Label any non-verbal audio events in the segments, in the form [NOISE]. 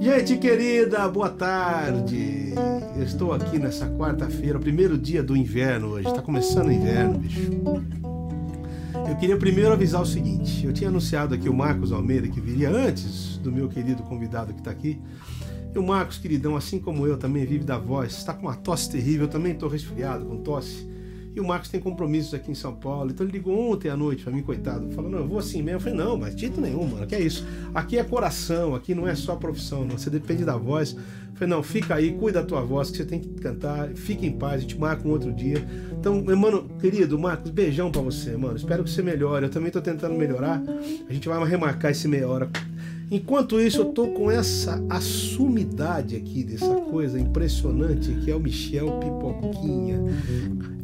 Gente querida, boa tarde. Eu estou aqui nessa quarta-feira, primeiro dia do inverno hoje. Está começando o inverno, bicho. Eu queria primeiro avisar o seguinte: eu tinha anunciado aqui o Marcos Almeida que viria antes do meu querido convidado que está aqui. E o Marcos, queridão, assim como eu, também vive da voz. Está com uma tosse terrível, eu também estou resfriado com tosse. E o Marcos tem compromissos aqui em São Paulo. Então ele ligou ontem à noite para mim, coitado. Falou, não, eu vou assim mesmo. Eu falei, não, mas título nenhum, mano. Que é isso? Aqui é coração, aqui não é só profissão, não. Você depende da voz. Eu falei, não, fica aí, cuida da tua voz, que você tem que cantar. Fica em paz, a gente marca um outro dia. Então, meu mano, querido, Marcos, beijão para você, mano. Espero que você melhore. Eu também tô tentando melhorar. A gente vai remarcar esse meia hora. Enquanto isso, eu tô com essa assumidade aqui dessa coisa impressionante que é o Michel Pipoquinha.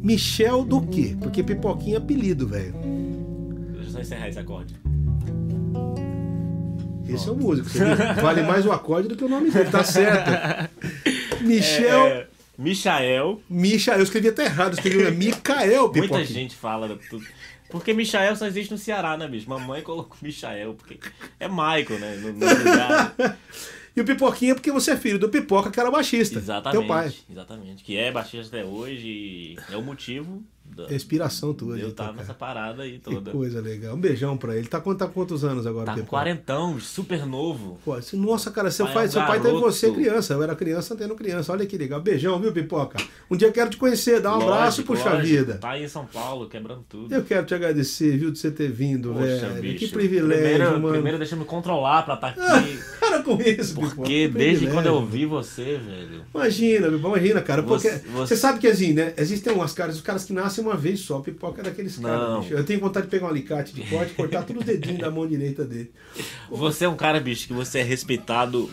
Michel do quê? Porque Pipoquinha é apelido, velho. Deixa eu só encerrar esse acorde. Esse é o músico. Vale mais o acorde do que o nome dele, tá certo. [LAUGHS] Michel. É, é, Michael. Micha, eu escrevi até errado, eu escrevi Micael Pipoquinha. Muita gente fala tudo. Porque Michael só existe no Ceará, né, bicho? Mamãe colocou Michael, porque é Michael, né? No, no lugar. [LAUGHS] E o Pipoquinha porque você é filho do Pipoca, que era baixista. Exatamente. Teu pai. Exatamente. Que é baixista até hoje e é o motivo da, Inspiração tua. eu estar cara. nessa parada aí Que toda. coisa legal. Um beijão pra ele. Tá, tá quantos anos agora, Tá com quarentão, super novo. Pô, nossa, cara, seu Pai é um seu pai teve você criança. Eu era criança tendo criança. Olha que legal. Beijão, viu, Pipoca? Um dia eu quero te conhecer, dar um abraço, Lógico, puxa lógico. vida. Tá aí em São Paulo, quebrando tudo. Eu quero te agradecer, viu, de você ter vindo, Poxa, velho. bicho. Que privilégio, primeiro, mano. Primeiro deixa eu me controlar pra estar aqui. [LAUGHS] Para com isso, Pipoca. Porque que desde quando eu vi você, velho. Imagina, Pipoca, imagina, cara. Porque Você- você, você- sabe que assim, né? Existem umas caras, os caras que nascem uma vez só. Pipoca é daqueles caras, bicho. Eu tenho vontade de pegar um alicate de corte e cortar todos os dedinhos da mão direita dele. Você é um cara, bicho, que você é respeitado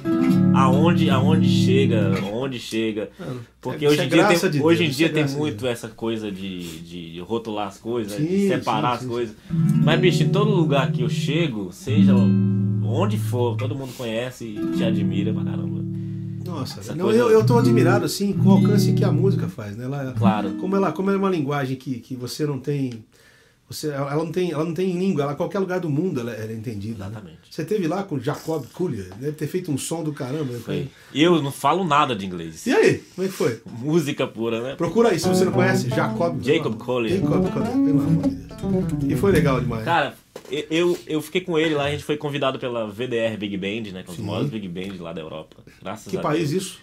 aonde, aonde chega, onde chega. Porque isso hoje é em dia, tem, de hoje em dia é tem muito essa coisa de, de rotular as coisas, Sim, de separar sim, as sim, coisas. Mas, bicho, em todo lugar que eu chego, seja onde for, todo mundo conhece e te admira pra caramba. Nossa, Essa não, coisa- eu, eu tô admirado assim com o alcance que a música faz, né? Ela, Claro. como ela, como ela é uma linguagem que, que você não tem, você, ela não tem, ela não tem língua, ela qualquer lugar do mundo ela, ela é entendida. né? Exatamente. Você teve lá com Jacob Collier, deve ter feito um som do caramba. né? Foi. E eu não falo nada de inglês. E aí, como é que foi? Música pura, né? Procura aí, se você não conhece, Jacob Jacob Collier. Jacob Collier, pelo amor de Deus. E foi legal demais. Cara, eu, eu fiquei com ele lá, a gente foi convidado pela VDR Big Band, né? Que é maiores Big Bands lá da Europa. Graças que a país Deus. isso?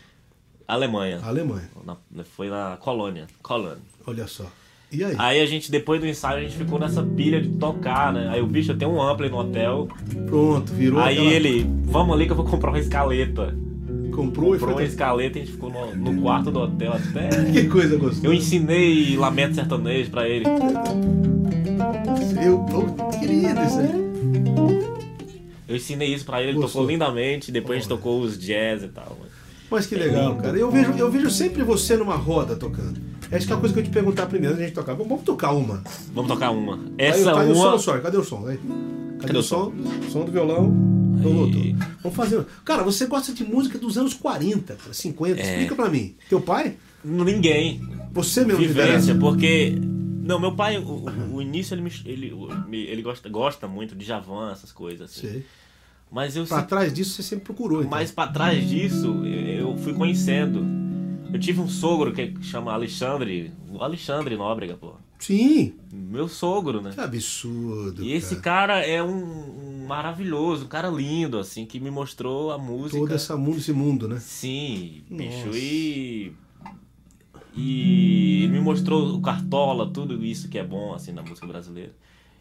Alemanha. Alemanha. Na- foi na Colônia. Colônia. Olha só. E aí? Aí a gente, depois do ensaio, a gente ficou nessa pilha de tocar, né? Aí o bicho, tenho um ampli no hotel. Pronto, virou Aí aquela- ele, vamos ali que eu vou comprar uma escaleta. comprou e Comprou uma foi. escaleta e a gente ficou no, no quarto do hotel até. [LAUGHS] Que coisa gostosa. Eu ensinei lamento sertanejo pra ele. Eu, eu queria isso aí. Eu ensinei isso pra ele, ele Gostou? tocou lindamente, depois a gente tocou os jazz e tal. Mas que legal, cara. Eu vejo, eu vejo sempre você numa roda tocando. Essa que é a coisa que eu ia te perguntar primeiro antes de a gente tocar. Vamos, vamos tocar uma. Vamos tocar uma. Essa tá aí o uma. som, sorry. Cadê o som? Aí. Cadê, Cadê o o som? Som do violão. Aí. Vamos fazer. Cara, você gosta de música dos anos 40, cara, 50. É. Explica pra mim. Teu pai? Ninguém. Você mesmo Vivência, porque. Não, meu pai, o, o- o início ele, me, ele, ele gosta, gosta muito de Javan, essas coisas assim. Sei. Mas eu Pra sempre- trás disso você sempre procurou. Então. mais pra trás disso, eu fui conhecendo. Eu tive um sogro que chama Alexandre, o Alexandre Nóbrega, pô. Sim. Meu sogro, né? Que absurdo. E esse cara é um, um maravilhoso, um cara lindo, assim, que me mostrou a música. Todo essa mundo, esse mundo, né? Sim, bicho, Nossa. e. E ele me mostrou o Cartola, tudo isso que é bom, assim, na música brasileira.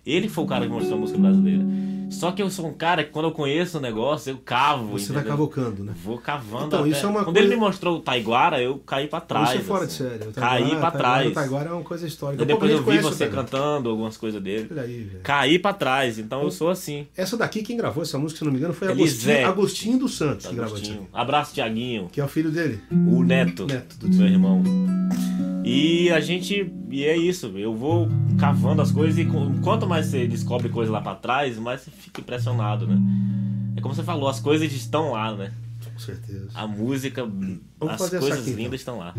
Ele foi o cara que mostrou a música brasileira. Só que eu sou um cara que quando eu conheço o negócio, eu cavo. Você vai entendeu? cavocando, né? Vou cavando. Então, até- isso é uma Quando coisa- ele me mostrou o Taiguara, eu caí pra trás. Isso é fora assim. de sério. O Caí pra trás. O Taiguara é uma coisa histórica. E depois eu vi você cantando algumas coisas dele. Olha aí, velho. Caí pra trás, então eu sou assim. Essa daqui, quem gravou essa música, se não me engano, foi Agostinho, Elisete. Agostinho dos Santos que gravou. Agostinho. Abraço, Tiaguinho. Que é o filho dele. O neto, Neto do- do meu irmão. E a gente. E é isso, eu vou cavando as coisas e quanto mais você descobre coisas lá pra trás, mais você fica impressionado, né? É como você falou, as coisas estão lá, né? Com certeza. A música, Vamos as coisas aqui, então. lindas estão lá.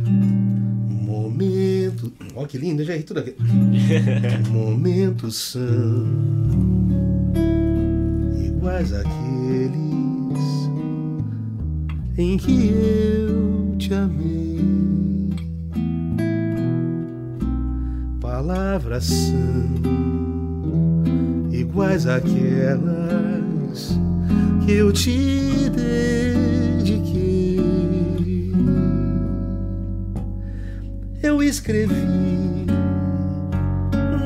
Momento. Olha que lindo, já ri tudo aqui. [LAUGHS] Momentos são iguais àqueles em que eu te amei. Palavras são iguais àquelas que eu te dediquei. Eu escrevi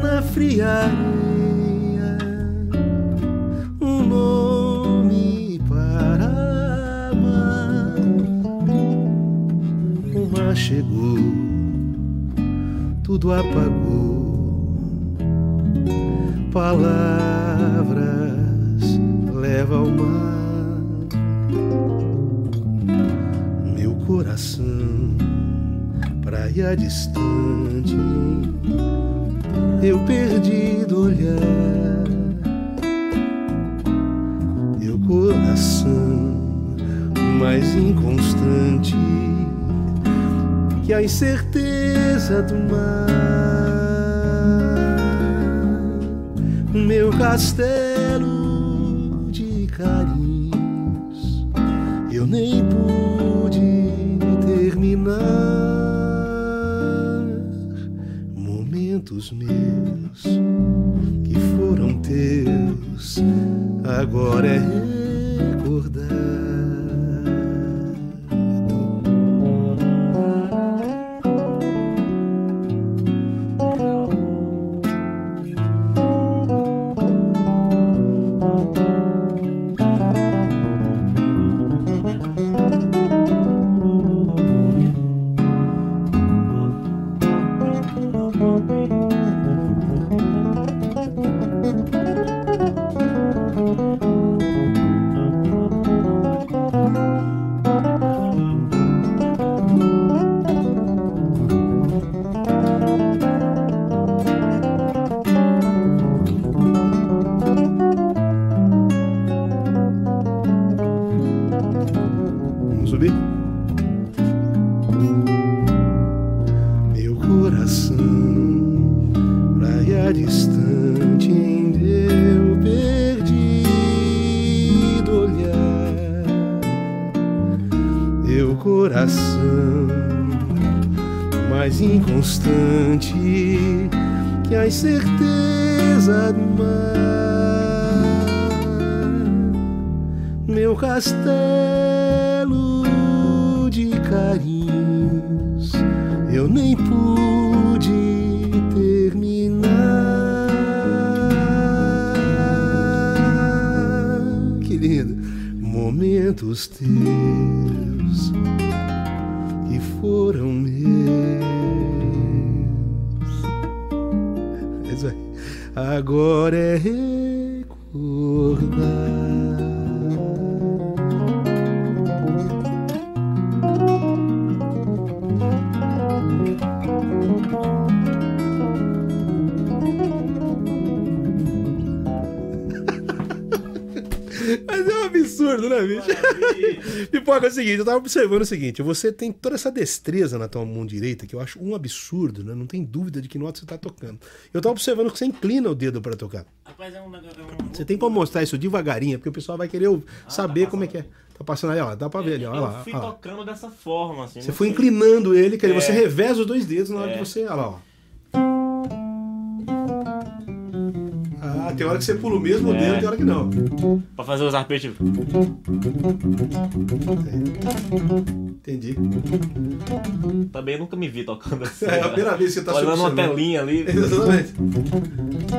na fria areia um nome para amar. O mar chegou, tudo apagou. Palavras leva ao mar. Meu coração, praia distante eu perdido olhar meu coração mais inconstante que a incerteza do mar meu castelo de carinhos eu nem pude terminar momentos meus que foram teus, agora é recordado. Meu coração, mais inconstante que a incerteza do mar. Meu castelo de carinhos eu nem pude terminar. Que! Momentos teus foram meus. Agora é recordar. Absurdo, né, bicho? [LAUGHS] Pipoca, é o seguinte, eu tava observando o seguinte, você tem toda essa destreza na tua mão direita, que eu acho um absurdo, né? Não tem dúvida de que nota você tá tocando. Eu tava observando que você inclina o dedo pra tocar. Rapaz, é um é Você tem como mostrar isso devagarinho, porque o pessoal vai querer saber como é que é. Tá passando ali, ó, dá pra ver ali, ó, olha Eu lá. fui olha lá. tocando dessa forma, assim. Você foi sei. inclinando ele, que É. você reveza os dois dedos na hora É. que você. Olha lá, ó. Ah, tem hora que você pula o mesmo É. dedo, tem hora que não. Pra fazer os arpejos. Entendi. Também nunca me vi tocando [LAUGHS] assim. É a primeira vez que você tá Olhando uma telinha ali. [LAUGHS] Exatamente.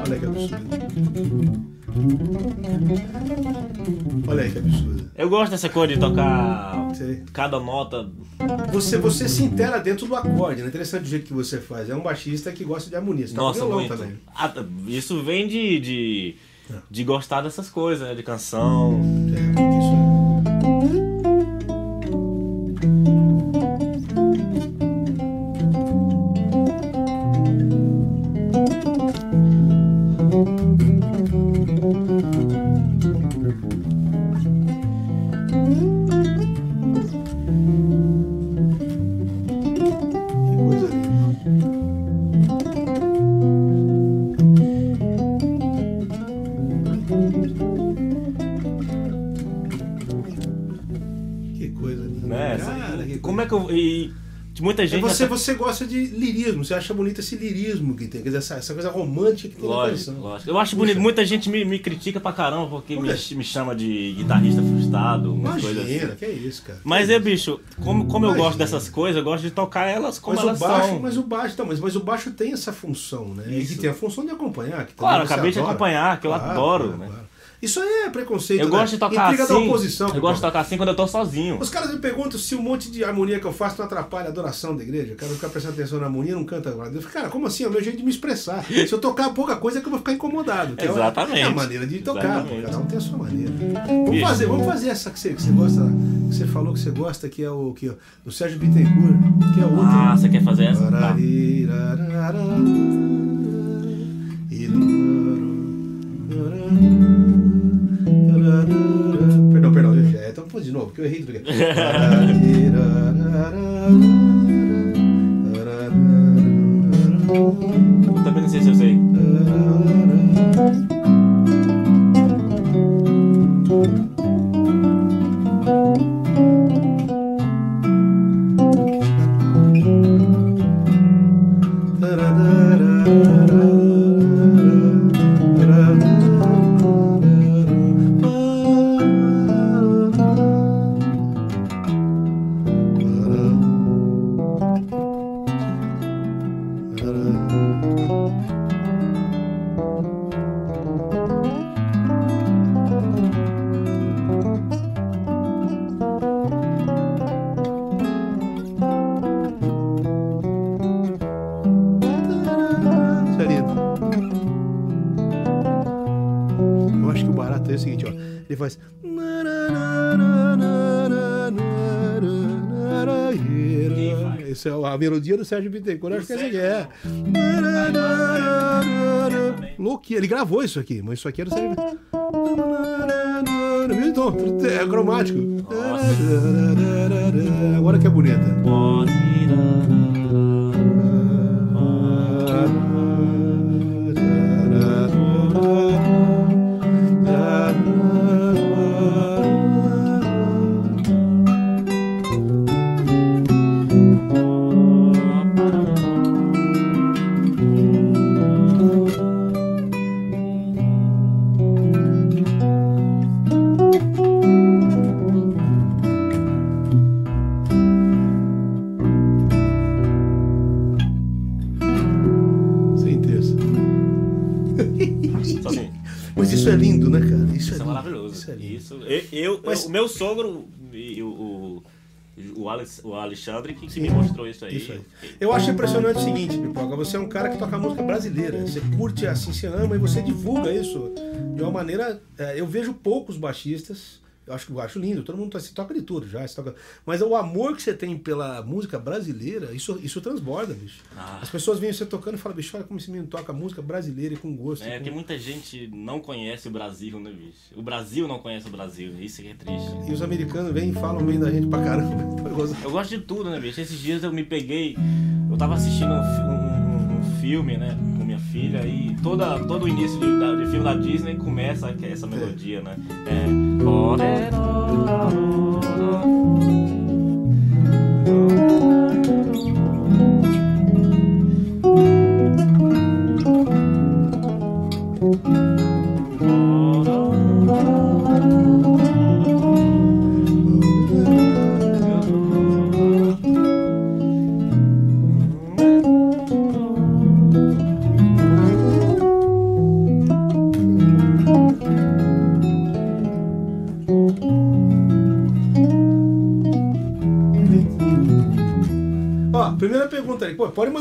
Olha que absurdo. Olha aí que absurdo. Eu gosto dessa coisa de tocar Sei. cada nota. Você, você se intera dentro do acorde, né? Interessante o jeito que você faz. É um baixista que gosta de harmonia. Você Nossa, violão muito. também. Ah, tá. isso vem de, de, de gostar dessas coisas, né? De canção. É, de muita É gente. você, nessa- você gosta de lirismo, você acha bonito esse lirismo que tem, quer dizer, essa, essa coisa romântica que tem na Lógico, canção. lógico. Eu acho Puxa. bonito. Muita gente me, me critica pra caramba porque Por me, me chama de guitarrista frustrado, Imagina, assim. que é isso, cara. Mas é, bicho, como, como eu gosto dessas coisas, eu gosto de tocar elas como Mas o elas baixo, são. mas o baixo, então, mas, mas o baixo tem essa função, né? E Isso. que tem a função de acompanhar. Que Claro, acabei de adora. acompanhar, que eu adoro, né? Isso aí é preconceito. Eu né? gosto de tocar Intriga assim. da oposição. eu gosto de tocar assim quando eu tô sozinho. Os caras me perguntam se o monte de harmonia que eu faço não atrapalha a adoração da igreja. Eu quero ficar prestando atenção na harmonia não canta agora. Eu falo, cara, como assim? É o meu jeito de me expressar. Se eu tocar pouca coisa é que eu vou ficar incomodado. a- Exatamente. É a maneira de tocar. Exatamente. Cada um tem a sua maneira. Vamos Bicho. fazer, vamos fazer essa que você, que você gosta, que você falou que você gosta, que é o que, do Sérgio Bittencourt, que é outra. Ah, você quer fazer essa? Tá. Novo, que eu errei tudo aqui. Sérgio Bittencourt. Eu acho que essa aqui é. Louquinho. Ele gravou isso aqui, mas isso aqui era o Sérgio Mesmo tom, é cromático. Agora que é bonita. O, Alex- o Alexandre, que, que me mostrou isso aí. Isso aí. Eu acho impressionante o seguinte, Pipoca. Você é um cara que toca música brasileira. Você curte assim, você ama e você divulga isso de uma maneira. é, eu vejo poucos baixistas. Eu acho, eu acho lindo, todo mundo to- se toca de tudo já. toca- mas o amor que você tem pela música brasileira, isso, isso transborda, bicho. Ah. As pessoas vêm você tocando e falam, bicho, olha como esse menino toca música brasileira e com gosto. É, com- porque muita gente não conhece o Brasil, né, bicho? O Brasil não conhece o Brasil, isso que é triste. E os americanos vêm e falam bem da gente pra caramba. [LAUGHS] Eu gosto. De tudo, né, bicho? Esses dias eu me peguei. Eu tava assistindo um- um filme, né, com minha filha, e toda, todo o início de, de filme da Disney começa com essa melodia, né? É. Ó,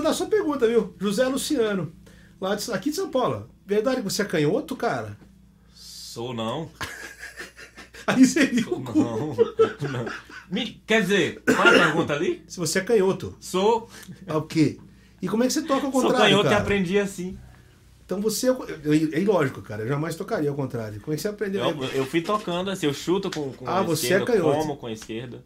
pode mandar sua pergunta, viu? José Luciano, lá de, aqui de São Paulo. Verdade que você é canhoto, cara? Sou não. [LAUGHS] Aí seria Sou o cu. não. não. [LAUGHS] Me- quer dizer, qual é a pergunta ali? Se você é canhoto, Sou. é o quê? E como é que você toca ao Sou contrário, canhoto e cara? aprendi assim. Então você... É, é ilógico, cara. Eu jamais tocaria ao contrário. Como é que você aprendeu? Eu, eu fui tocando assim, eu chuto com, com Ah, a você esquerda, é canhoto. como com a esquerda.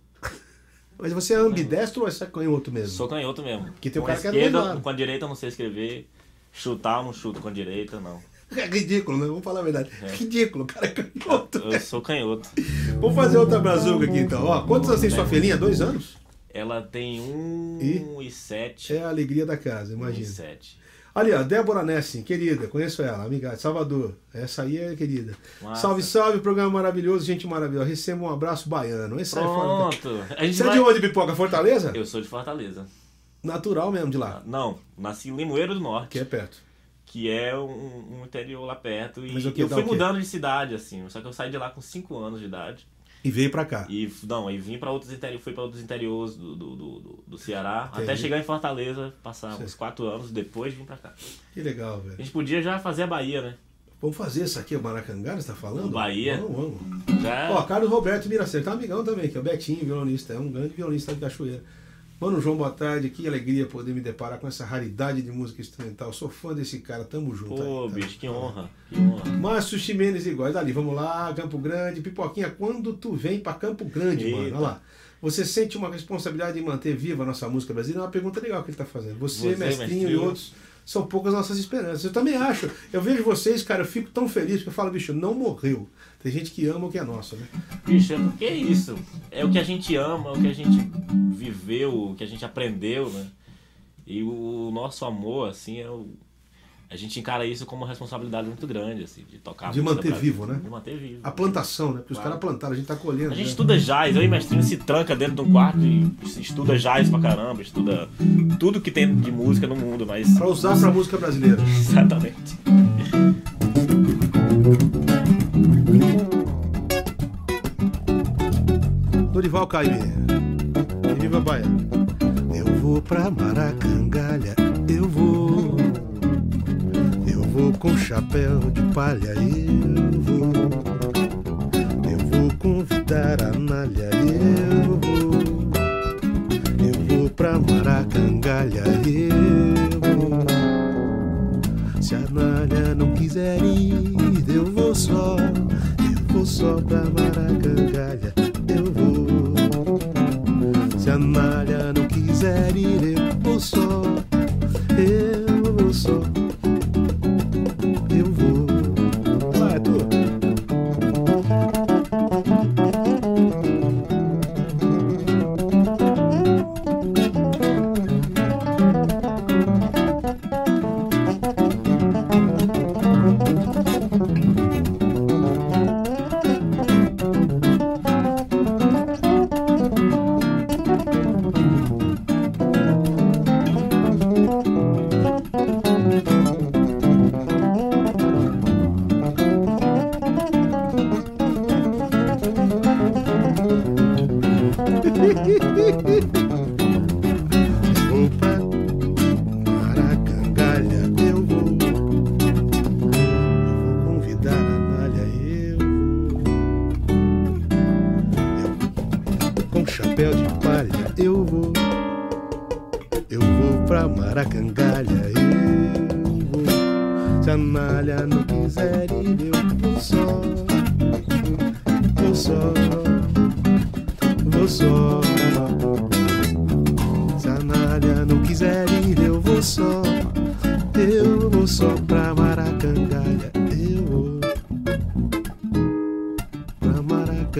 Mas você é ambidestro ou é canhoto mesmo? Sou canhoto mesmo. Porque tem um com cara que é com a direita eu não sei escrever. Chutar eu não chuto com a direita, não. É ridículo, né? Vamos falar a verdade. É. Ridículo, o cara é canhoto. Eu sou canhoto. Vamos fazer outra brazuca aqui então. Ó, quantos anos tem sua filhinha? Dois anos? Ela tem um E? e sete. É a alegria da casa, Um e imagina. sete. Ali, ó, Débora Nessin, querida, conheço ela, amiga de Salvador. Essa aí é querida. Massa. Salve, salve, programa maravilhoso, gente maravilhosa. Receba um abraço baiano. Esse é fora. Pronto. A gente Você é vai- de onde, Pipoca? Fortaleza? Eu sou de Fortaleza. Natural mesmo de lá, Não, nasci em Limoeiro do Norte. que é perto. que é um, um interior lá perto. E eu fui mudando de cidade, assim. Só que eu saí de lá com 5 anos de idade. E veio pra cá. E não, aí vim para outros interiores, fui para outros interiores do, do, do, do- Ceará, Entendi. até chegar em Fortaleza, passar uns 4 anos, depois vim pra cá. Que legal, A velho. gente podia já fazer a Bahia, né? Vamos fazer isso aqui, o Maracanã, você tá falando? Bahia. Vamos, vamos. Já. Ó, Carlos Roberto Miracer, tá amigão também, que é o Betinho, violonista, é um grande violonista de Cachoeira. Mano, João, boa tarde, que alegria poder me deparar com essa raridade de música instrumental. Sou fã desse cara, tamo junto. Pô, aí, tá? bicho, que honra. Que honra. Márcio Ximenes igual, dali, vamos lá, Campo Grande. Pipoquinha, quando tu vem pra Campo Grande, Eita. mano? Olha lá. Você sente uma responsabilidade de manter viva a nossa música brasileira? É uma pergunta legal que ele tá fazendo. Você, Você, Mestrinho, e outros, são poucas nossas esperanças. Eu também acho. Eu vejo vocês, cara, eu fico tão feliz que eu falo, bicho, não morreu. Tem gente que ama o que é nosso, né? Bicho, é porque é isso. É o que a gente ama, é o que a gente viveu, o que a gente aprendeu, né? E o nosso amor, assim, é o. A gente encara isso como uma responsabilidade muito grande, assim, de tocar. De manter vivo, né? De manter vivo. A plantação, né? Porque os Claro. caras plantaram, a gente tá colhendo. A gente né? estuda jazz, eu e mestrinho se tranca dentro de um quarto e estuda jazz pra caramba, estuda tudo que tem de música no mundo, mas. Pra usar pra música brasileira. [LAUGHS] Exatamente. Dorival Caymmi. E viva Bahia. Eu vou pra Maracangalha, eu vou. Eu vou com chapéu de palha, eu vou. Eu vou convidar a Nália, eu vou. Eu vou pra Maracangalha, eu vou. Se a Nália não quiser ir, eu vou só. Eu vou só pra Maracangalha,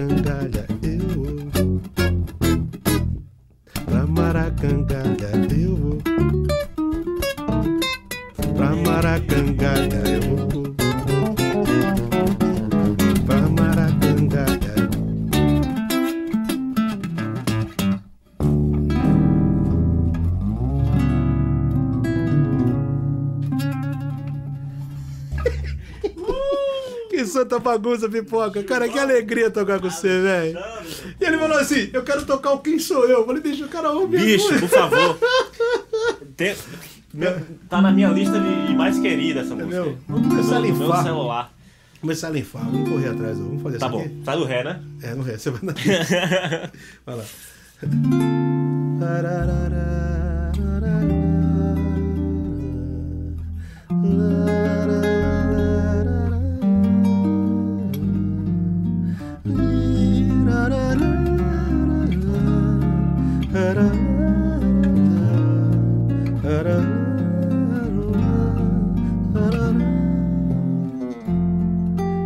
Maracangalha, tanta bagunça, pipoca. Cara, que alegria tocar com você, velho. E ele falou assim: eu quero tocar o Quem Sou Eu. Eu falei, deixa o cara ouvir. Bicho, por favor. Tem... Tá na minha lista de mais querida essa música. Meu, vamos começar a limpar. Meu celular. Começar a limpar, vamos correr atrás, vamos fazer Tá bom, aqui. tá no ré, né? É, no ré, você vai na. [LAUGHS] vai lá.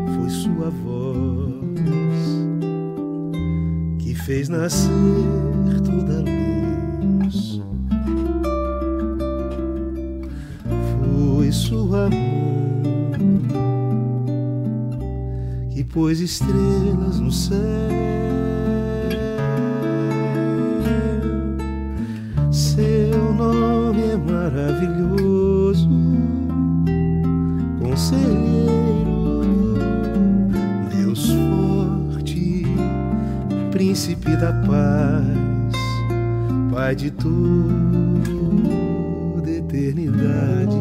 Foi sua voz que fez nascer toda luz. Foi sua mão que pôs estrelas no céu. Maravilhoso, conselheiro, Deus forte, príncipe da paz, Pai de toda eternidade.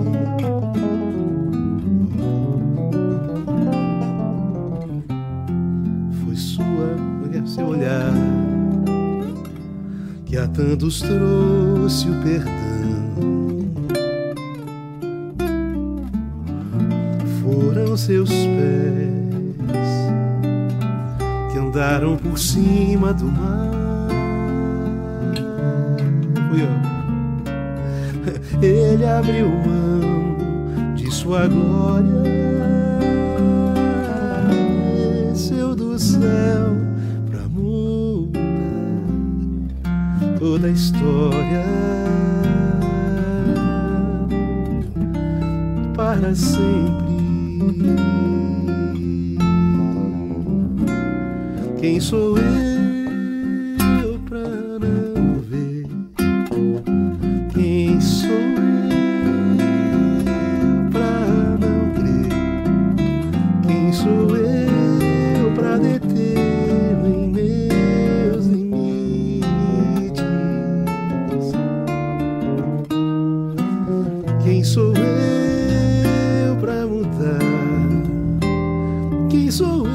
Foi sua, seu olhar que a tantos trouxe o perdão. Seus pés que andaram por cima do mar. Fui. [LAUGHS] Ele abriu mão de sua glória, desceu do céu pra mudar toda a história para sempre. Quem sou eu pra não ver? Quem sou eu pra não crer? Quem sou eu pra deter em meus limites? Quem sou eu pra mudar? Quem sou eu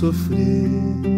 sofrer,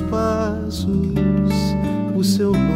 passos. O seu nome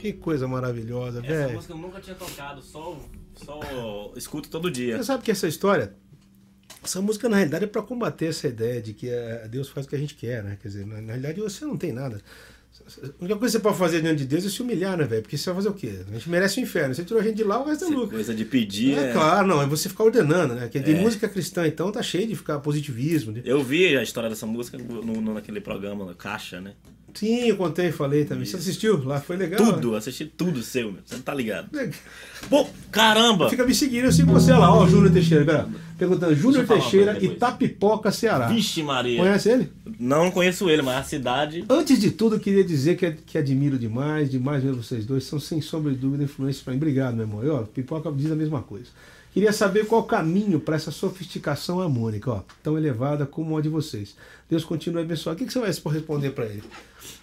Que coisa maravilhosa, Essa velho. música eu nunca tinha tocado, só, só escuto todo dia. Você sabe que essa história, essa música na realidade é para combater essa ideia de que eh, Deus faz o que a gente quer, né? Quer dizer, na realidade você não tem nada. A única coisa que você pode fazer diante de Deus é se humilhar, né, velho? Porque você vai fazer o quê? A gente merece o inferno. Você tirou a gente de lá, o resto é lucro. coisa de pedir. É, é- claro, não, é você ficar ordenando, né? Que de É. música cristã, então, tá cheio de ficar positivismo. de- Eu vi a história dessa música no, no- naquele programa, na Caixa, né? Sim, eu contei, falei também. Você assistiu? Lá foi legal. Tudo, assisti tudo seu, meu. Você não tá ligado. né? Pô, caramba! Fica me seguindo, eu sigo você lá, ó, Júnior Teixeira. Pera, perguntando, Júnior eu Teixeira. Itapipoca, Ceará. Vixe, Maria. Conhece ele? Não conheço ele, mas a cidade. Antes de tudo, eu queria dizer que, que admiro demais, demais ver vocês dois. São, sem sombra de dúvida, influências para mim. Obrigado, meu irmão. E, ó, Pipoca diz a mesma coisa. Queria saber qual o caminho para essa sofisticação harmônica, ó, tão elevada como a de vocês. Deus continue a abençoar. O que, que você vai responder para ele?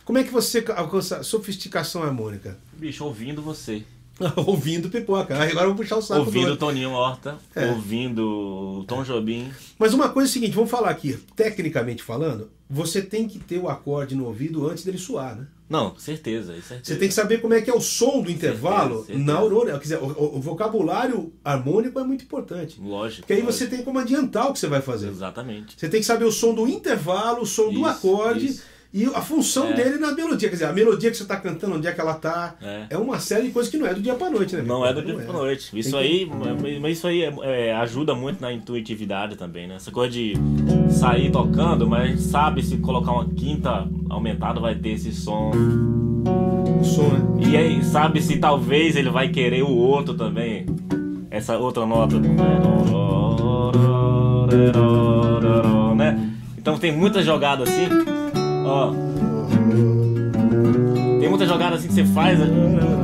Como é que você alcança a sofisticação harmônica? Bicho, ouvindo você. [LAUGHS] Ouvindo Pipoca. Agora eu vou puxar o saco do ouvindo o. Toninho Horta. É. Ouvindo o Tom Jobim. Mas uma coisa é a seguinte, vamos falar aqui, tecnicamente falando, você tem que ter o acorde no ouvido antes dele soar, né? Não, certeza, certeza. Você tem que saber como é que é o som do intervalo Certeza, certeza. na aurora. Quer dizer, o, o- vocabulário harmônico é muito importante. Lógico. Porque aí lógico. você tem como adiantar o que você vai fazer. Exatamente. Você tem que saber o som do intervalo, o som do Isso, acorde isso. E a função É. dele na melodia. Quer dizer, a melodia que você está cantando, onde é que ela está. É. É uma série de coisas que não é do dia para noite, né? Não é do dia Não pra noite. Isso Tem aí, mas isso aí é- é, ajuda muito na intuitividade também, né? Essa coisa de sair tocando, mas sabe se colocar uma quinta aumentada vai ter esse som. O som, né? E aí sabe se talvez ele vai querer o outro também. Essa outra nota. Né? Então tem muita jogada assim. Ó. Tem muita jogada assim que você faz,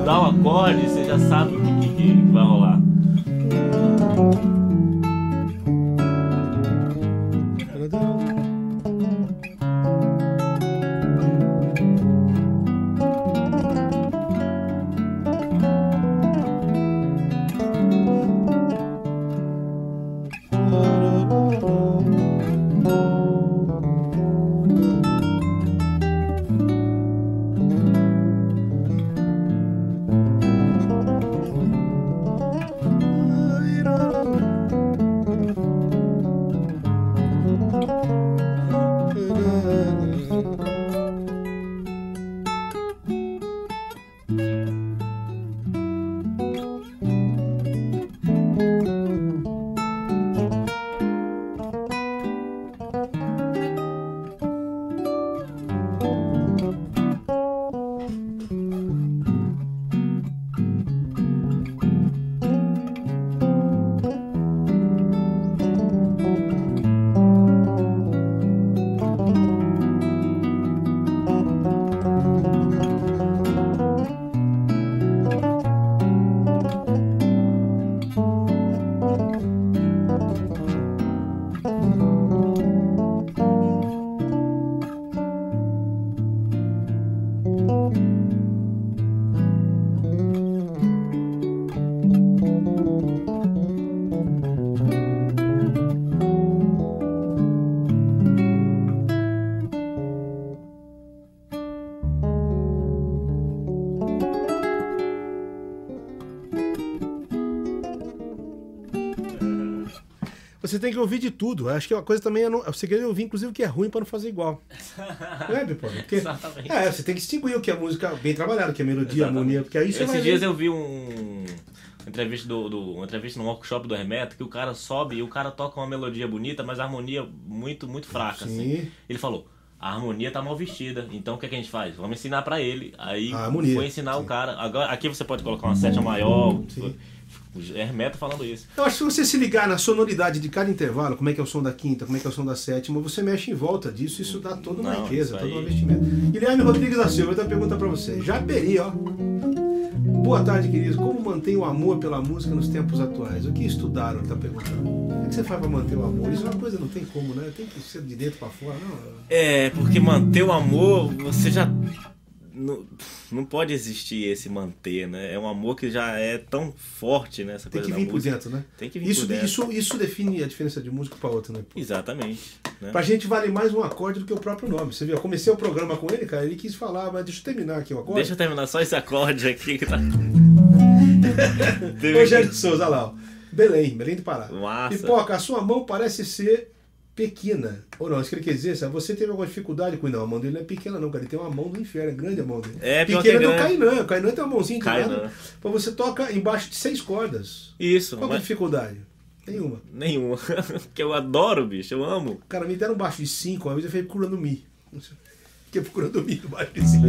dá o acorde, você já sabe o que, que- que vai rolar. Tem que ouvir de tudo. Acho que uma coisa também é não, o segredo é ouvir, inclusive, o que é ruim para não fazer igual. Não é, Pipoca? Porque, Exatamente. é, você tem que distinguir o que é música bem trabalhada, o que é melodia, harmonia, porque aí você Esses dias ver. eu vi um uma entrevista do, do uma entrevista no workshop do Hermeto que o cara sobe e o cara toca uma melodia bonita, mas a harmonia muito muito fraca assim. Sim. Ele falou: "A harmonia tá mal vestida. Então o que, é que a gente faz? Vamos ensinar pra ele". Aí foi ensinar sim. o cara. Agora aqui você pode colocar uma sétima maior. Sim. Hermeto falando isso. Eu acho que se você se ligar na sonoridade de cada intervalo, como é que é o som da quinta, como é que é o som da sétima, você mexe em volta disso, isso dá toda uma Não, riqueza, todo um investimento. Guilherme Rodrigues da Silva, outra pergunta pra você. Japeri, ó. Boa tarde, queridos. Como mantém o amor pela música nos tempos atuais? O que estudaram? Ele tá perguntando. O que você faz pra manter o amor? Isso é uma coisa, não tem como, né? Tem que ser de dentro pra fora, não. É, porque manter o amor, você já não, não pode existir esse manter, né? É um amor que já é tão forte, né? Essa Tem coisa que vir por música. dentro, né? Tem que vir Isso, por dentro. isso, isso define a diferença de música pra outra, né? pô? Exatamente. Né? Pra gente vale mais um acorde do que o próprio nome. Você viu? Eu comecei o programa com ele, cara, ele quis falar, mas deixa eu terminar aqui o acorde. Deixa eu terminar só esse acorde aqui que tá. [LAUGHS] Rogério Souza, olha lá, ó. Belém, Belém do Pará. Massa. Pipoca, a sua mão parece ser pequena. Ou não, isso que ele quer dizer, se você teve alguma dificuldade com ele. Não, a mão dele não é pequena, não, cara. Ele tem uma mão do inferno, é grande a mão dele. É, pequena que é do. Kainan. O Kainan tem uma mãozinha de lado. Pô, você toca embaixo de seis cordas. Isso, Qual que é a mas dificuldade? Nenhuma. nenhuma. [LAUGHS] que eu adoro, bicho, eu amo. Cara, me deram baixo de cinco, uma vez eu fiquei procurando Mi. Fiquei procurando Mi baixo de cinco.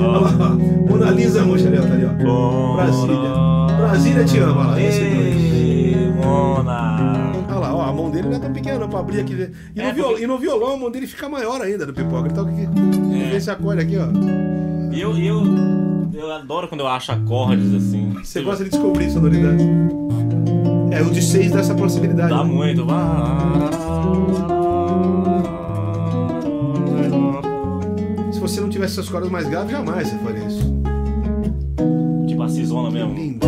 Olha lá, ó. Mona Lisa Rocha ali, ó, tá ali, ó. Brasília. Brasília te ama, lá. Esse dois. Ei, Mona. Olha lá, ó, a mão dele não é tão pequena não, pra abrir aqui. E no, É, viol- porque- e no violão a mão dele fica maior ainda do pipoca. Toca aqui. Vê esse acorde aqui, ó. Eu, eu, eu adoro quando eu acho acordes assim. Você gosta de descobrir sonoridades. É, o de seis dá essa possibilidade. Dá né? muito. Se você não tivesse essas cordas mais graves, jamais você faria isso. Tipo a cisona mesmo. Lindo.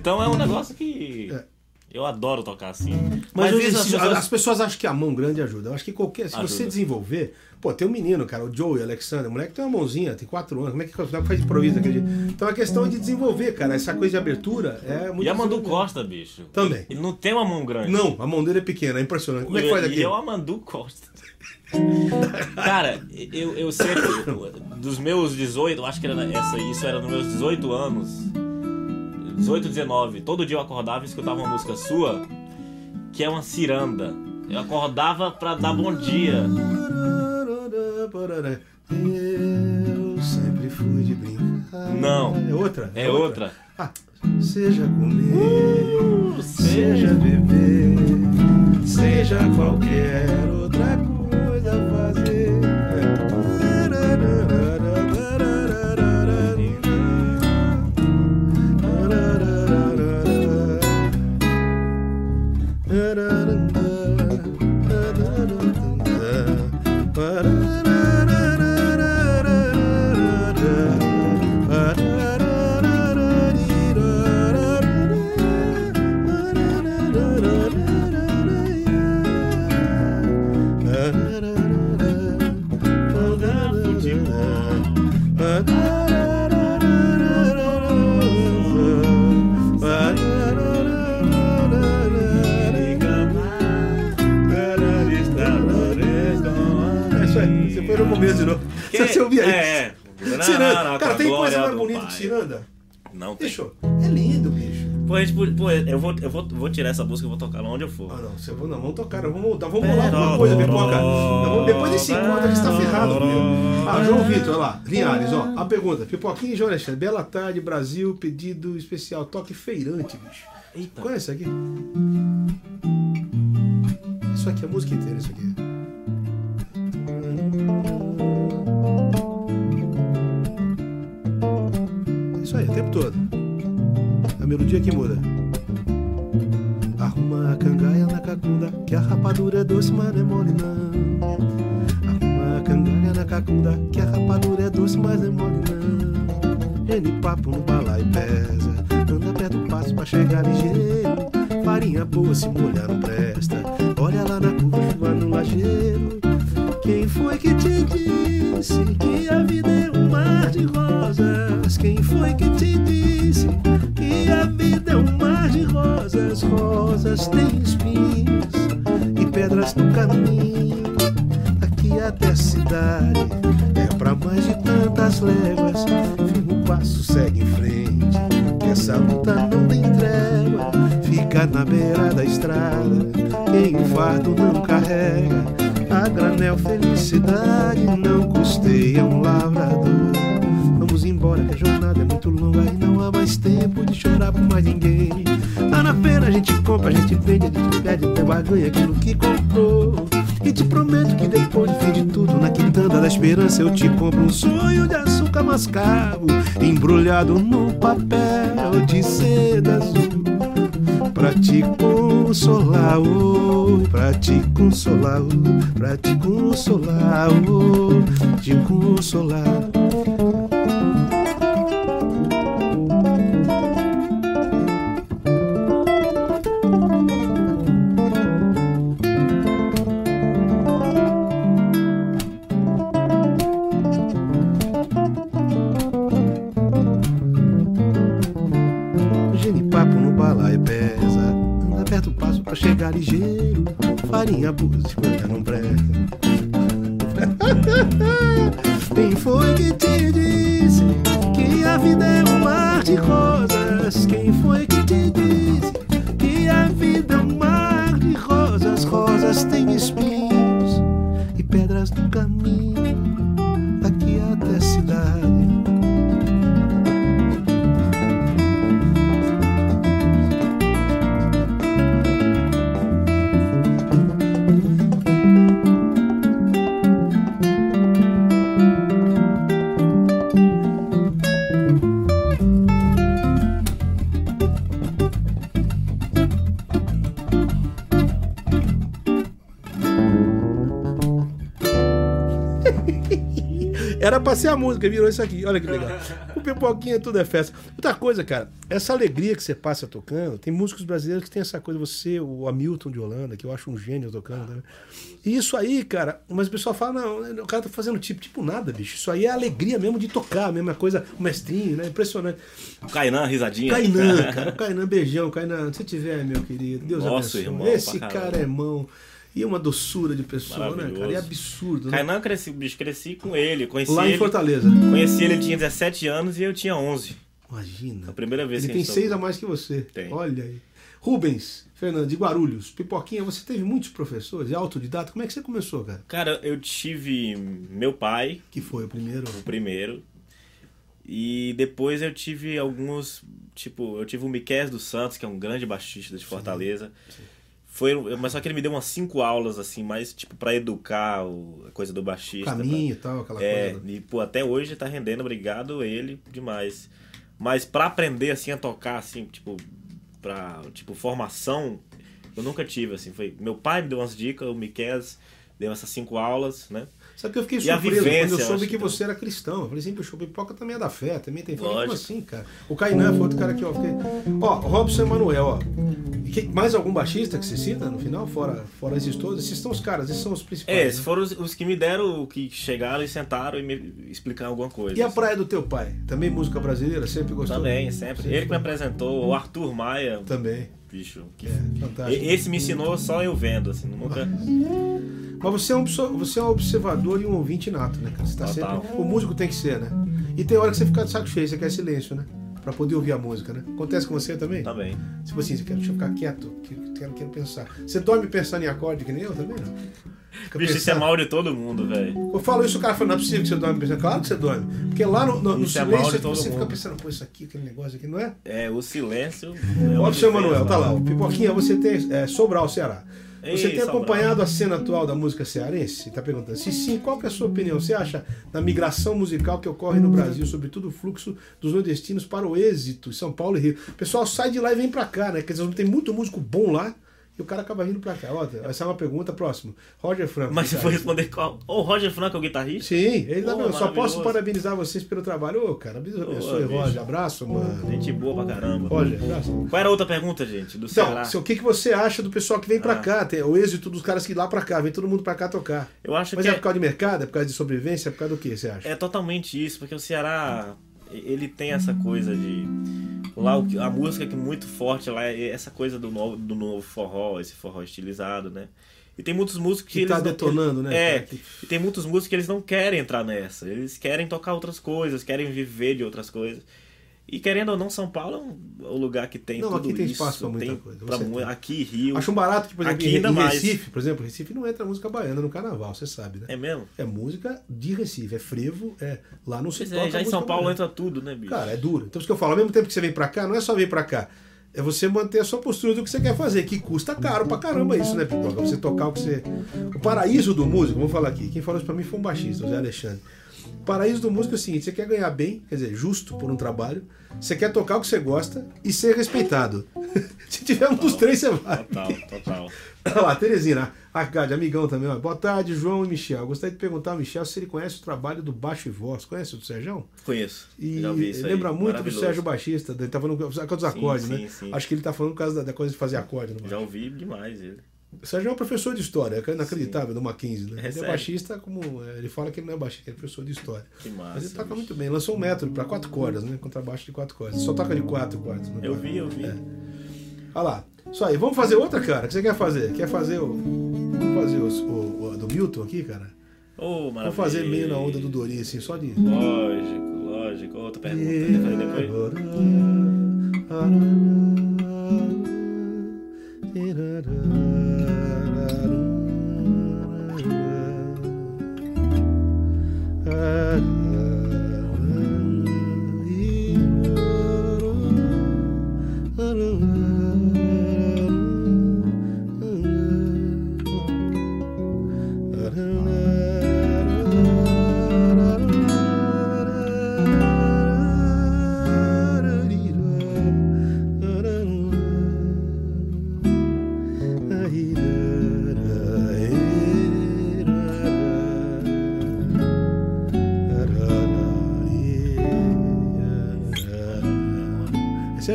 Então é um negócio que É. eu adoro tocar assim. Mas, Mas, hoje, isso as pessoas- as pessoas acham que a mão grande ajuda. Eu acho que qualquer. Se você Ajuda. desenvolver. Pô, tem um menino, cara, o Joey Alexander. O moleque tem uma mãozinha, tem quatro anos. Como é que faz improviso daquele jeito? Então a questão é de desenvolver, cara. Essa coisa de abertura é muito. E a Mandu. Costa, bicho. Também. Ele não tem uma mão grande. Não, a mão dele é pequena, é impressionante. Como é que E- faz E aqui? eu a Mandu Costa. [LAUGHS] Cara, eu, eu sempre, dos meus 18, eu acho que era essa, isso era nos meus 18 anos, 18, 19, todo dia eu acordava e escutava uma música sua, que é uma ciranda. Eu acordava pra dar bom dia. Eu sempre fui de brincar. Não. É outra? É outra. Ah, seja comer, seja beber, seja qualquer outra coisa fazer. É Ouvia isso? É. Ciranda. Cara, tem Com a coisa mais bonita que ciranda? Não tem. Bicho, é lindo, bicho. Pô, gente, pô, eu, vou, eu vou, vou tirar essa música e vou tocar lá onde eu for. Ah, não, você, não, vamos tocar, vamos, vamos bolar alguma coisa, pipoca. Não, depois desse encontro a gente tá ferrado, meu. Ah, João Vitor, olha lá, Linhares, ó, a pergunta. Pipoquinha e João Alexandre, Bela Tarde, Brasil, pedido especial, toque feirante, bicho. Eita. Conhece isso aqui? Isso aqui, a música inteira, isso aqui. Isso aí, o tempo todo. A melodia que muda. Arruma a cangaia na cacunda, que a rapadura é doce, mas não é mole não. Arruma a cangaia na cacunda, que a rapadura é doce, mas não é mole não. N papo no balaio pesa, anda perto do passo pra chegar ligeiro. Farinha boa se molhar não presta, olha lá na curva, no lajeiro. Quem foi que te disse que a vida é mar de rosas? Quem foi que te disse que a vida é um mar de rosas? Rosas têm espinhos e pedras no caminho. Aqui até a cidade é pra mais de tantas léguas. O passo, segue em frente. Que essa luta não tem trégua. Fica na beira da estrada. Quem o fardo não carrega. A granel felicidade não custeia um lavrador. Vamos embora que a jornada é muito longa e não há mais tempo de chorar por mais ninguém. Lá na feira a gente compra, a gente vende, a gente pede até barganha aquilo que comprou. E te prometo que depois do fim de tudo, na quitanda da esperança, eu te compro um sonho de açúcar mascavo, embrulhado num papel de seda azul. Pra te consolar, oh, pra te consolar, oh, pra te consolar, oh, te consolar. Era pra ser a música, virou isso aqui. Olha que legal. O pipoquinha tudo é festa. Outra coisa, cara, essa alegria que você passa tocando, tem músicos brasileiros que tem essa coisa, você, o Hamilton de Holanda, que eu acho um gênio tocando. Né? E isso aí, cara, mas o pessoal fala, não, o cara tá fazendo tipo, tipo nada, bicho. Isso aí é alegria mesmo de tocar, a mesma coisa, o mestrinho, né? Impressionante. O Kainan, risadinha. Kainan, [LAUGHS] cara, o Kainan, beijão, Kainan. Se tiver, meu querido, Deus Nosso abençoe. irmão, Esse cara é mão. E uma doçura de pessoa, né, cara? E absurdo, né? Kainan, cresci, bicho, cresci com ele. Conheci Lá em ele, Fortaleza. conheci ele, ele tinha 17 anos e eu tinha 11. Imagina. A primeira vez Ele que tem seis a mais que você. Tem. Olha aí. Rubens, Fernando, de Guarulhos, Pipoquinha, você teve muitos professores, autodidata. Como é que você começou, cara? Cara, eu tive meu pai, Que foi o primeiro? o primeiro. E depois eu tive alguns. Tipo, eu tive o Miquel dos Santos, que é um grande baixista de Fortaleza. Foi, mas só que ele me deu umas cinco aulas, assim, mais tipo pra educar o, a coisa do baixista. Caminho e tal, aquela É, coisa. e pô, até hoje tá rendendo, obrigado ele demais. Mas pra aprender assim a tocar assim, tipo, pra, tipo, formação, eu nunca tive assim, foi meu pai me deu umas dicas, o Miquel deu essas cinco aulas, né? Sabe que eu fiquei surpreso quando vivência, eu eu soube acho que que você era cristão. Eu falei assim, puxa, o Pipoca também é da fé, também tem fé. Como assim, cara? O Kainan foi outro cara aqui, ó. Fiquei... Ó, Robson Emanuel, ó. Que- mais algum baixista que você cita no final? Fora, fora esses todos? Esses são os caras, esses são os principais. É, né? esses foram os, os que me deram, que chegaram e sentaram e me explicaram alguma coisa. E a assim. praia do teu pai? Também música brasileira? Sempre gostou? Também, sempre. Ele que me apresentou, o Arthur Maia, Também. Bicho. É, Esse me ensinou só eu vendo, assim, nunca. Mas você é, um, você é um observador e um ouvinte nato, né, cara? Você tá Total. sempre. O músico tem que ser, né? E tem hora que você fica de saco cheio, você quer silêncio, né? Pra poder ouvir a música, né? Acontece com você também? Também. Tipo assim, você quer, deixa eu ficar quieto, que- quero, quero pensar. Você dorme pensando em acorde que nem eu também, não? Fica Bicho, isso é pensando. mal de todo mundo, velho. Eu falo isso, o cara fala, não é possível que você dorme pensando. Claro que você dorme. Porque lá no, no, no é silêncio todo você fica mundo. pensando, pô, isso aqui, aquele negócio aqui, não é? É, o silêncio. É uma o seu Manuel, tá lá. O Pipoquinha, você tem. É, Sobral, Ceará. Você Ei, tem Sobral. acompanhado a cena atual da música cearense? Está perguntando. Se sim, qual que é a sua opinião? Você acha da migração musical que ocorre no Brasil, sobretudo o fluxo dos nordestinos para o êxito, em São Paulo e Rio? O pessoal sai de lá e vem para cá, né? Quer dizer, tem muito músico bom lá e o cara acaba vindo para cá. Ó, essa é uma pergunta próximo. Roger Franco. Mas você foi responder qual? O Roger Franco é o guitarrista? Sim, ele tá Pô, Eu só posso parabenizar vocês pelo trabalho. Ô, cara, abençoe, bicho. Roger. Abraço, mano. Gente boa pra caramba. Roger, abraço. Qual era a outra pergunta, gente? Do Então, se- o que, que você acha do pessoal que vem pra Ah. cá? Tem o êxito dos caras que lá pra cá, vem todo mundo pra cá tocar. Eu acho Mas que é é, por causa de mercado, é por causa de sobrevivência, é por causa do que você acha? é totalmente isso, porque o Ceará, ele tem essa coisa de... Lá a música que é muito forte lá é essa coisa do novo, do novo forró, esse forró estilizado, né? E tem muitos músicos que, Que eles tá não- detonando, né, É, cara? e tem muitos músicos que eles não querem entrar nessa. Eles querem tocar outras coisas, querem viver de outras coisas. E querendo ou não, São Paulo é um, lugar que tem Não, tudo aqui tem isso. espaço pra muita tem coisa, pra tem. Aqui, Rio. Acho um barato que, por exemplo, Aqui em, ainda em mais. Recife, por exemplo, Recife não entra música baiana no carnaval, você sabe, né? É mesmo? É música de Recife, é frevo, é lá não se Pois toca é, já em São Paulo baiana. entra tudo, né, bicho? Cara, é duro. Então, isso que eu falo, ao mesmo tempo que você vem pra cá, não é só vir pra cá. É você manter a sua postura do que você quer fazer, que custa caro pra caramba isso, né, Pipoca? Você tocar o que você. O paraíso do músico, vamos falar aqui. Quem falou isso pra mim foi um baixista, o Zé Alexandre. Paraíso do músico é o seguinte: você quer ganhar bem, quer dizer, justo por um trabalho, você quer tocar o que você gosta e ser respeitado. [LAUGHS] Se tiver um dos três, você vai. Total, total. Olha lá, Teresina, a Gade, amigão também. Ó. Boa tarde, João e Michel. Gostaria de perguntar ao Michel se ele conhece o trabalho do baixo e voz. Conhece o do Sérgio? Conheço. E já vi isso aí. lembra muito do. Sérgio Baixista, ele tá falando por causa dos acordes, sim, né? sim. Acho que ele tá falando por causa da, da coisa de fazer acorde. No Já baixo. ouvi demais ele. O Sérgio é um professor de história, é inacreditável, do Mackenzie, né? É ele é sério? baixista como. é, Ele fala que ele não é baixista, ele é professor de história. Que massa. Mas ele toca bicho. muito bem, lançou um método para quatro cordas, né? Contrabaixo de quatro cordas. Só toca de quatro quartos. né? Eu vi, eu vi. É. Olha lá. Isso aí, vamos fazer outra, cara? O que você quer fazer? Quer fazer o. Vamos fazer os- o, o do Milton aqui, cara? Ô, Vamos fazer meio na onda do Dori, assim, só de. Lógico, lógico. Outra pergunta. Quer fazer depois? Esse é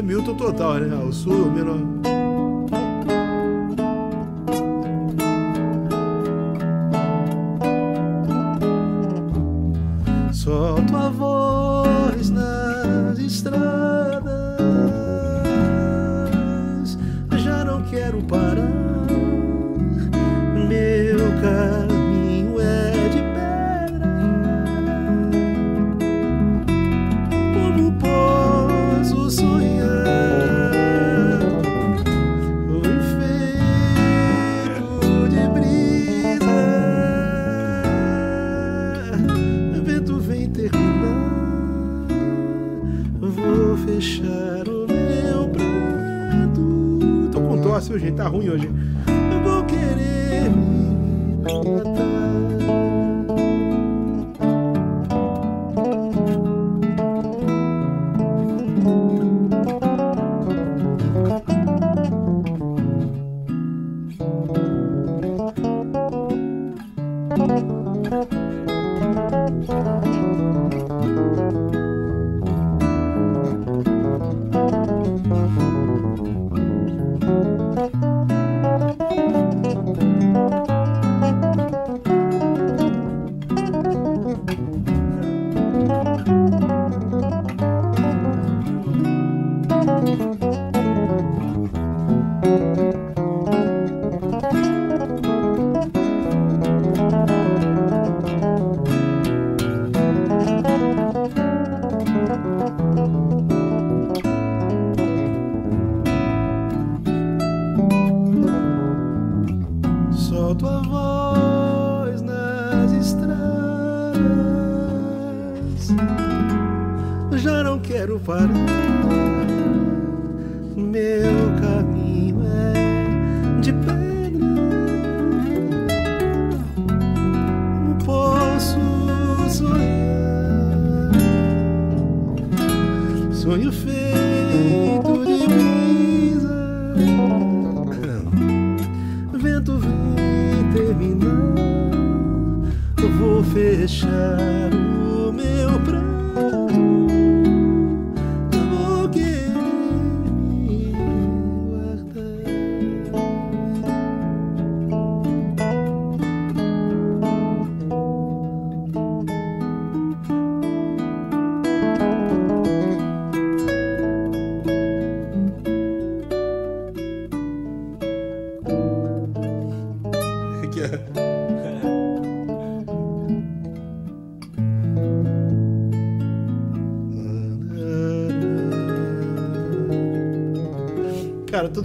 Milton total, né? O sul, menor.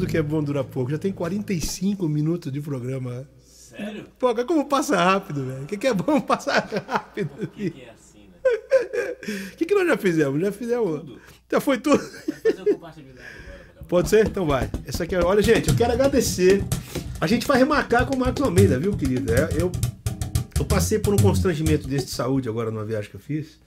Tudo que é bom dura pouco. Já tem 45 minutos de programa. Sério? Pô, como passa rápido, velho. O que, que é bom [LAUGHS] passar rápido? Por que, que é assim, né? [LAUGHS] O que, que nós já fizemos? Já fizemos. Tudo. Já foi tudo. Fazer o agora. Pode ser? Então vai. Essa aqui é... Olha, gente, eu quero agradecer. A gente vai remarcar com o Marcos Almeida, viu, querido? É, Eu, eu passei por um constrangimento desse de saúde agora numa viagem que eu fiz.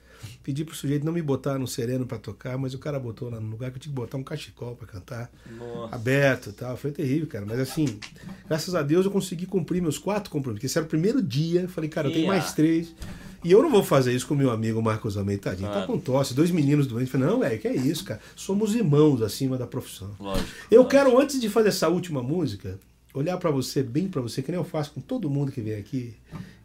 Pedi pro sujeito não me botar no sereno pra tocar, mas o cara botou lá no lugar que eu tinha que botar um cachecol pra cantar. Nossa. Aberto e tal. Foi terrível, cara. Mas assim, graças a Deus eu consegui cumprir meus quatro compromissos. Porque esse era o primeiro dia. Falei, cara, eu tenho Yeah. mais três. E eu não vou fazer isso com meu amigo Marcos Almeida, tadinho. Tá Claro. com tosse, dois meninos doentes. Falei, não, velho, que é isso, cara. Somos irmãos acima da profissão. Lógico. Eu lógico. quero, antes de fazer essa última música, olhar pra você, bem pra você, que nem eu faço com todo mundo que vem aqui,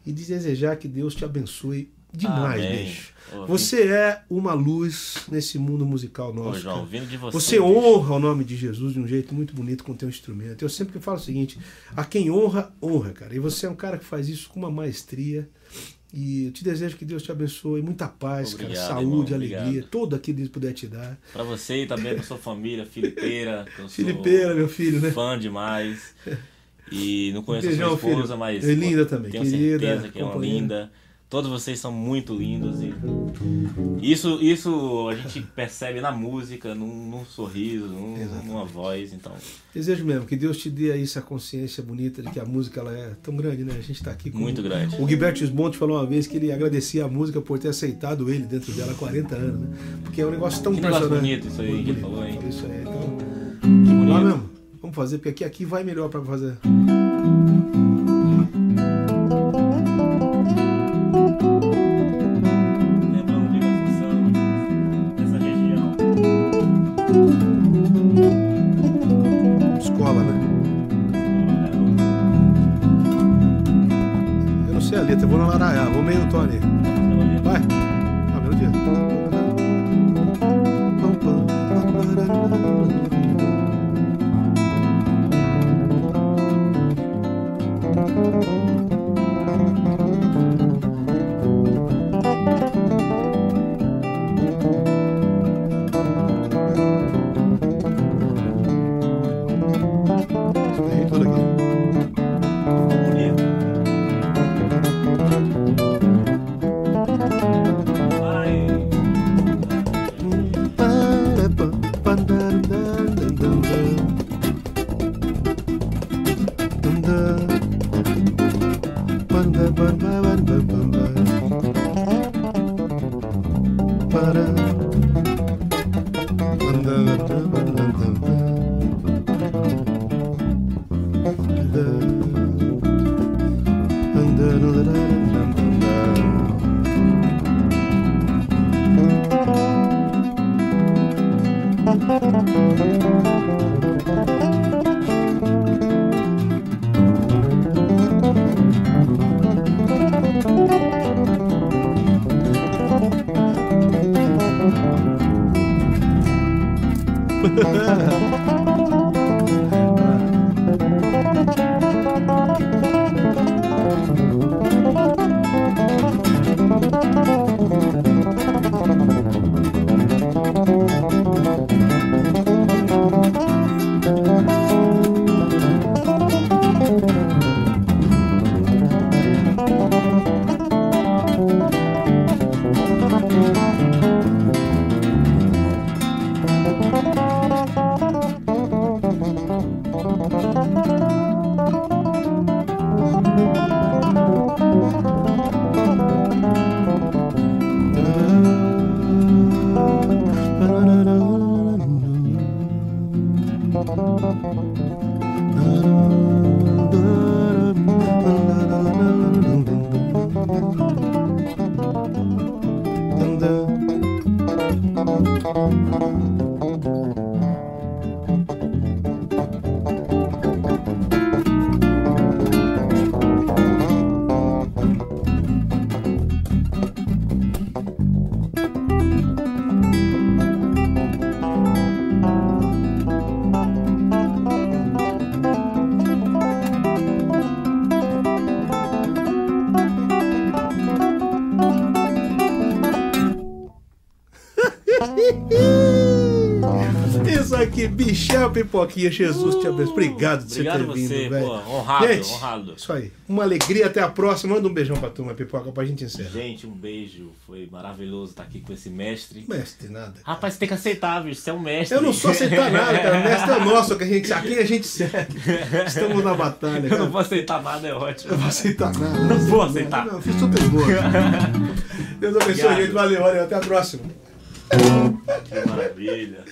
e desejar que Deus te abençoe demais, Amém. bicho. Ô, Você é uma luz nesse mundo musical Ô, nosso. João, cara. vindo de você. Você bicho. honra o nome de Jesus de um jeito muito bonito com o teu instrumento. Eu sempre falo o seguinte: a quem honra, honra, cara. E você é um cara que faz isso com uma maestria. E eu te desejo que Deus te abençoe, muita paz, Obrigado, cara, saúde, irmão, alegria, tudo aquilo que Deus puder te dar. Pra você e também pra sua família, Filipeira. Filipeira, meu filho, né? Fã demais. E não conheço Beijão, a sua esposa, filho. mas. É linda também, Tenho querida, certeza que é uma linda. Todos vocês são muito lindos e isso, isso a gente [LAUGHS] percebe na música, num, num sorriso, num- numa voz, então. Desejo mesmo que Deus te dê aí essa consciência bonita de que a música ela é tão grande, né? A gente tá aqui com Muito grande. O Gilberto Gismonte falou uma vez que ele agradecia a música por ter aceitado ele dentro dela há 40 anos, né? Porque é um negócio tão Que negócio bonito isso aí que ele falou, hein? Isso aí. Então, Que bonito. lá mesmo. Vamos fazer, porque aqui, aqui vai melhor pra fazer. Vou na Laraiá, vou meio Tony. Pipoquinha. Jesus te abençoe. Obrigado por Obrigado você ter você, vindo, velho. Honrado, Gente, honrado. Isso aí. Uma alegria. Até a próxima. Manda um beijão pra turma, Pipoca, pra gente encerrar. Gente, um beijo. Foi maravilhoso estar aqui com esse mestre. Mestre, nada. Rapaz, você tem que aceitar, bicho. Você é um mestre. Eu não sou aceitar nada, cara. [LAUGHS] Mestre é o nosso, que a gente, a quem a gente segue. Estamos na batalha. Eu Cara. não vou aceitar nada, é ótimo. Eu vou aceitar nada. Não vou aceito aceitar. Não, eu fiz super boa. [LAUGHS] Deus abençoe, gente. Valeu, valeu. Até a próxima. Que maravilha.